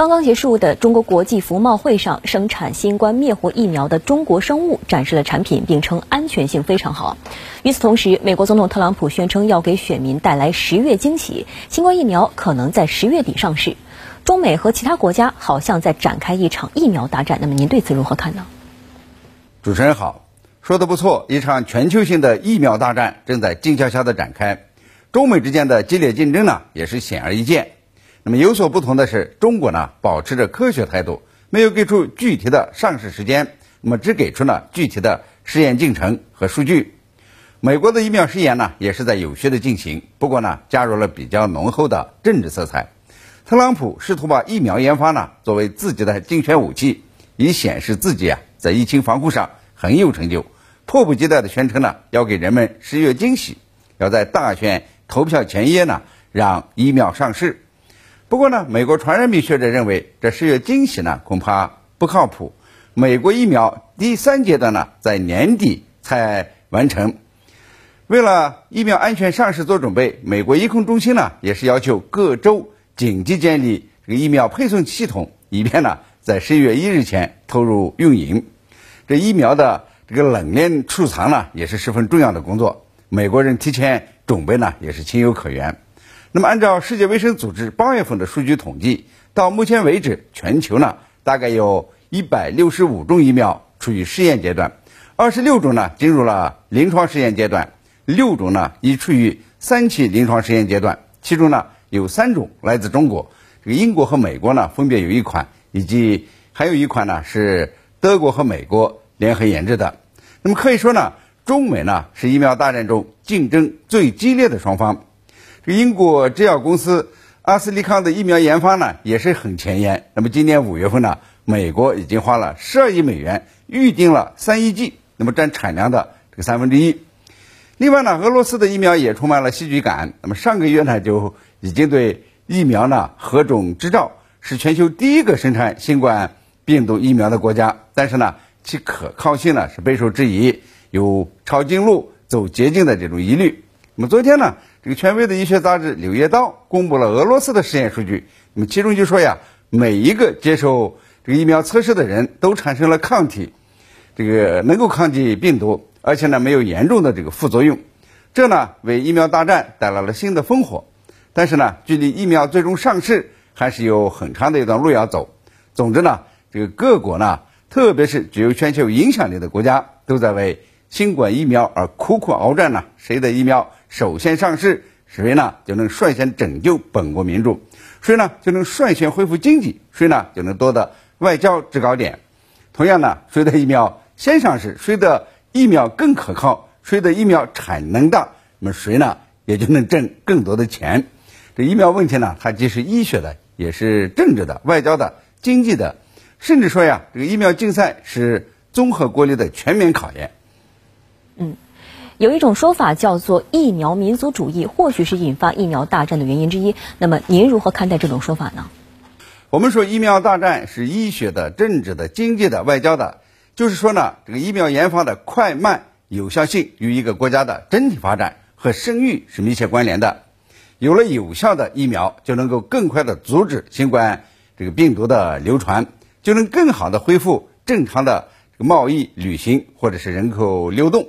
刚刚结束的中国国际服贸会上，生产新冠灭活疫苗的中国生物展示了产品，并称安全性非常好。与此同时，美国总统特朗普宣称要给选民带来十月惊喜，新冠疫苗可能在十月底上市。中美和其他国家好像在展开一场疫苗大战，那么您对此如何看呢？主持人好，说的不错，一场全球性的疫苗大战正在静悄悄的展开，中美之间的激烈竞争呢也是显而易见。那么有所不同的是，中国呢保持着科学态度，没有给出具体的上市时间，那么只给出了具体的试验进程和数据。美国的疫苗试验呢也是在有序的进行，不过呢加入了比较浓厚的政治色彩。特朗普试图把疫苗研发呢作为自己的竞选武器，以显示自己啊在疫情防护上很有成就，迫不及待的宣称呢要给人们十月惊喜，要在大选投票前夜呢让疫苗上市。不过呢，美国传染病学者认为，这十月惊喜呢恐怕不靠谱。美国疫苗第三阶段呢在年底才完成。为了疫苗安全上市做准备，美国疾控中心呢也是要求各州紧急建立这个疫苗配送系统，以便呢在十一月一日前投入运营。这疫苗的这个冷链储藏呢也是十分重要的工作，美国人提前准备呢也是情有可原。那么，按照世界卫生组织八月份的数据统计，到目前为止，全球呢大概有一百六十五种疫苗处于试验阶段，二十六种呢进入了临床试验阶段，六种呢已处于三期临床试验阶段，其中呢有三种来自中国，这个英国和美国呢分别有一款，以及还有一款呢是德国和美国联合研制的。那么可以说呢，中美呢是疫苗大战中竞争最激烈的双方。这英国制药公司阿斯利康的疫苗研发呢也是很前沿。那么今年五月份呢，美国已经花了十二亿美元预定了三亿剂，那么占产量的这个三分之一。另外呢，俄罗斯的疫苗也充满了戏剧感。那么上个月呢就已经对疫苗呢核准执照，是全球第一个生产新冠病毒疫苗的国家。但是呢，其可靠性呢是备受质疑，有抄近路、走捷径的这种疑虑。那么昨天呢？这个权威的医学杂志《柳叶刀》公布了俄罗斯的实验数据，那么其中就说呀，每一个接受这个疫苗测试的人都产生了抗体，这个能够抗击病毒，而且呢没有严重的这个副作用，这呢为疫苗大战带来了新的烽火。但是呢，距离疫苗最终上市还是有很长的一段路要走。总之呢，这个各国呢，特别是具有全球影响力的国家，都在为新冠疫苗而苦苦鏖战呢，谁的疫苗？首先上市，谁呢就能率先拯救本国民众？谁呢就能率先恢复经济？谁呢就能夺得外交制高点？同样呢，谁的疫苗先上市，谁的疫苗更可靠，谁的疫苗产能大，那么谁呢也就能挣更多的钱。这疫苗问题呢，它既是医学的，也是政治的、外交的、经济的，甚至说呀，这个疫苗竞赛是综合国力的全面考验。嗯。有一种说法叫做疫苗民族主义，或许是引发疫苗大战的原因之一。那么您如何看待这种说法呢？我们说疫苗大战是医学的、政治的、经济的、外交的，就是说呢，这个疫苗研发的快慢、有效性与一个国家的整体发展和声誉是密切关联的。有了有效的疫苗，就能够更快的阻止新冠这个病毒的流传，就能更好的恢复正常的贸易、旅行或者是人口流动。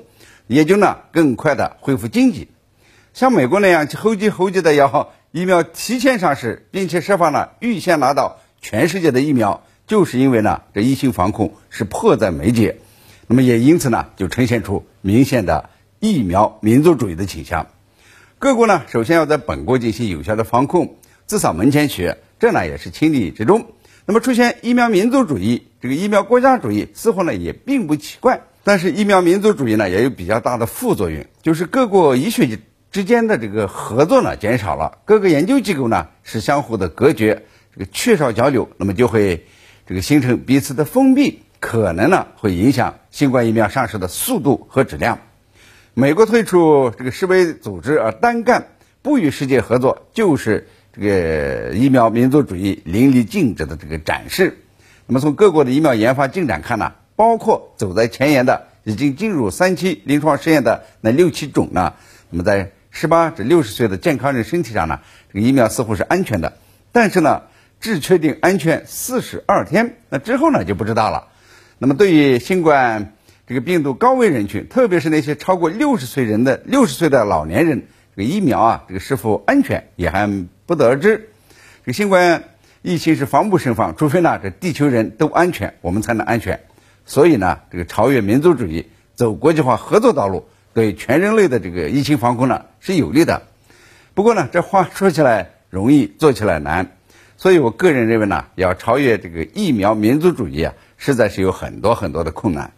也就呢更快的恢复经济，像美国那样后急后急的要疫苗提前上市，并且设法呢预先拿到全世界的疫苗，就是因为呢这疫情防控是迫在眉睫，那么也因此呢就呈现出明显的疫苗民族主义的倾向。各国呢首先要在本国进行有效的防控，自扫门前雪，这呢也是情理之中。那么出现疫苗民族主义，这个疫苗国家主义似乎呢也并不奇怪。但是疫苗民族主义呢，也有比较大的副作用，就是各国医学之间的这个合作呢减少了，各个研究机构呢是相互的隔绝，这个缺少交流，那么就会这个形成彼此的封闭，可能呢会影响新冠疫苗上市的速度和质量。美国退出这个世卫组织而单干，不与世界合作，就是这个疫苗民族主义淋漓尽致的这个展示。那么从各国的疫苗研发进展看呢？包括走在前沿的，已经进入三期临床试验的那六七种呢。那么在十八至六十岁的健康人身体上呢，这个疫苗似乎是安全的。但是呢，至确定安全四十二天，那之后呢就不知道了。那么对于新冠这个病毒高危人群，特别是那些超过六十岁人的六十岁的老年人，这个疫苗啊，这个是否安全也还不得而知。这个新冠疫情是防不胜防，除非呢这地球人都安全，我们才能安全。所以呢，这个超越民族主义，走国际化合作道路，对全人类的这个疫情防控呢是有利的。不过呢，这话说起来容易，做起来难。所以我个人认为呢，要超越这个疫苗民族主义啊，实在是有很多很多的困难。